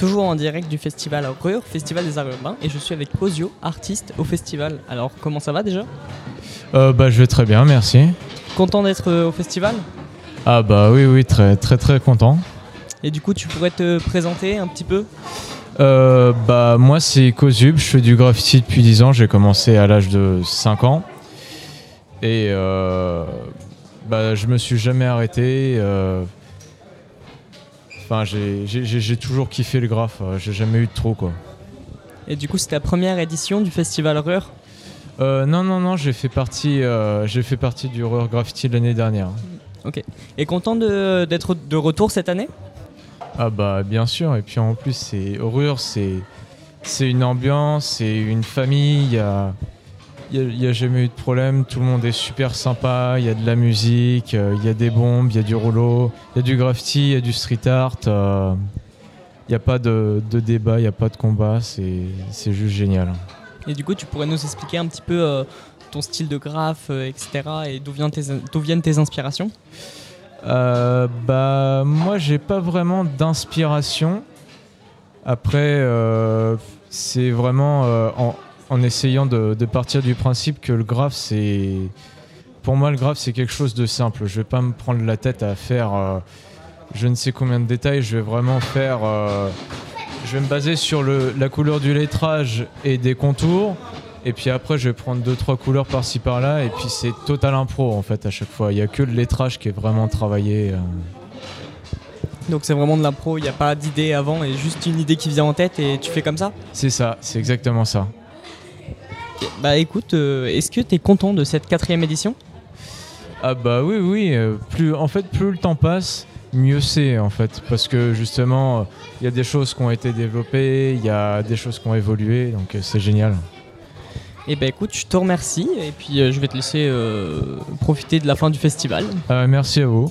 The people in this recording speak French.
toujours en direct du festival RUR, Festival des Arts Urbains, et je suis avec Cosio, artiste au festival. Alors, comment ça va déjà? Euh, Bah, je vais très bien, merci. Content d'être euh, au festival? Ah bah oui, oui, très très très content. Et du coup, tu pourrais te présenter un petit peu? Euh, Bah moi c'est Cosub, je fais du graffiti depuis 10 ans, j'ai commencé à l'âge de 5 ans. Et euh, bah je me suis jamais arrêté. Enfin j'ai- toujours kiffé le graphe, euh, j'ai jamais eu de trop quoi. Et du coup, c'est ta première édition du festival RUR Euh, non non non, j'ai fait partie, euh, fait partie du Roar Graffiti l'année dernière. Et content de- d'être de retour cette année? Ah bah bien sûr, et puis en plus c'est Horreur, c'est c'est une ambiance, c'est une famille, il y a, il y a- jamais eu de problème, tout le monde est super sympa, il y a de la musique, euh, il y a des bombes, il y a du rouleau, il y a du graffiti, il y a du street art, euh, il n'y a pas de, de débat, il n'y a pas de combat, c'est juste génial. Et du coup, tu pourrais nous expliquer un petit peu euh, ton style de graphe, euh, etc. et d'où viennent viennent tes inspirations? Euh, bah moi j'ai pas vraiment d'inspiration. Après c'est vraiment en, en essayant de, de partir du principe que le graphe c'est pour moi le graphe c'est quelque chose de simple. Je vais pas me prendre la tête à faire euh, je ne sais combien de détails. Je vais vraiment faire euh, je vais me baser sur le, la couleur du lettrage et des contours. Et puis après, je vais prendre deux trois couleurs par-ci par-là. Et puis c'est total impro en fait à chaque fois. Il y a que le lettrage qui est vraiment travaillé. euh. Donc c'est vraiment de l'impro, il n'y a pas d'idée avant et juste une idée qui vient en tête et tu fais comme ça? C'est ça, c'est exactement ça. Bah écoute, euh, est-ce que tu es content de cette quatrième édition? Ah bah oui, oui. euh, plus, en fait, plus le temps passe, mieux c'est en fait. Parce que justement, euh, il y a des choses qui ont été développées, il y a des choses qui ont évolué. Donc euh, c'est génial. Et bah écoute, je te remercie et puis euh, je vais te laisser euh, profiter de la fin du festival. Euh, merci à vous.